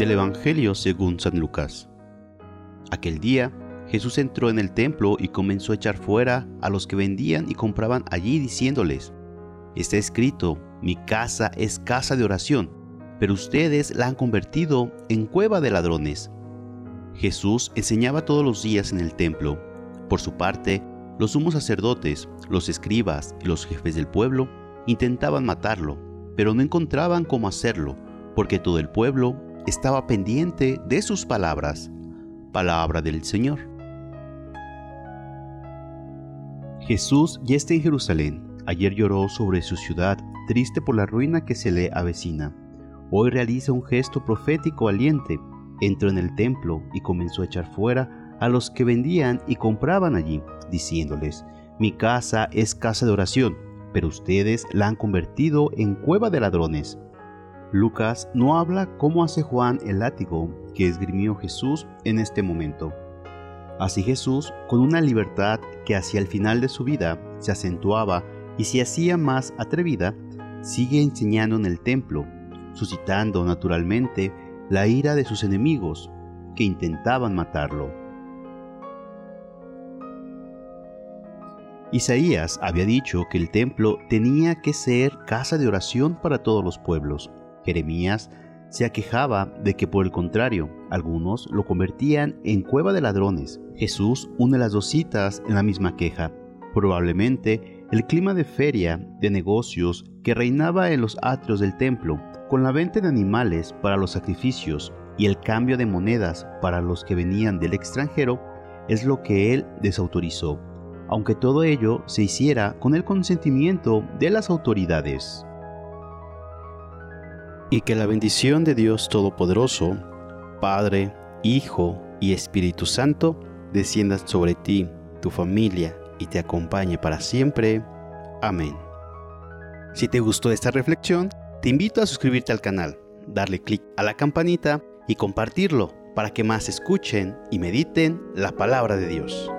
del Evangelio según San Lucas. Aquel día, Jesús entró en el templo y comenzó a echar fuera a los que vendían y compraban allí diciéndoles, Está escrito, mi casa es casa de oración, pero ustedes la han convertido en cueva de ladrones. Jesús enseñaba todos los días en el templo. Por su parte, los sumos sacerdotes, los escribas y los jefes del pueblo intentaban matarlo, pero no encontraban cómo hacerlo, porque todo el pueblo estaba pendiente de sus palabras. Palabra del Señor. Jesús ya está en Jerusalén. Ayer lloró sobre su ciudad, triste por la ruina que se le avecina. Hoy realiza un gesto profético valiente. Entró en el templo y comenzó a echar fuera a los que vendían y compraban allí, diciéndoles, mi casa es casa de oración, pero ustedes la han convertido en cueva de ladrones. Lucas no habla cómo hace Juan el látigo que esgrimió Jesús en este momento. Así Jesús, con una libertad que hacia el final de su vida se acentuaba y se hacía más atrevida, sigue enseñando en el templo, suscitando naturalmente la ira de sus enemigos que intentaban matarlo. Isaías había dicho que el templo tenía que ser casa de oración para todos los pueblos. Jeremías se aquejaba de que por el contrario, algunos lo convertían en cueva de ladrones. Jesús une las dos citas en la misma queja. Probablemente el clima de feria, de negocios, que reinaba en los atrios del templo, con la venta de animales para los sacrificios y el cambio de monedas para los que venían del extranjero, es lo que él desautorizó, aunque todo ello se hiciera con el consentimiento de las autoridades y que la bendición de Dios Todopoderoso, Padre, Hijo y Espíritu Santo, descienda sobre ti, tu familia y te acompañe para siempre. Amén. Si te gustó esta reflexión, te invito a suscribirte al canal, darle clic a la campanita y compartirlo para que más escuchen y mediten la palabra de Dios.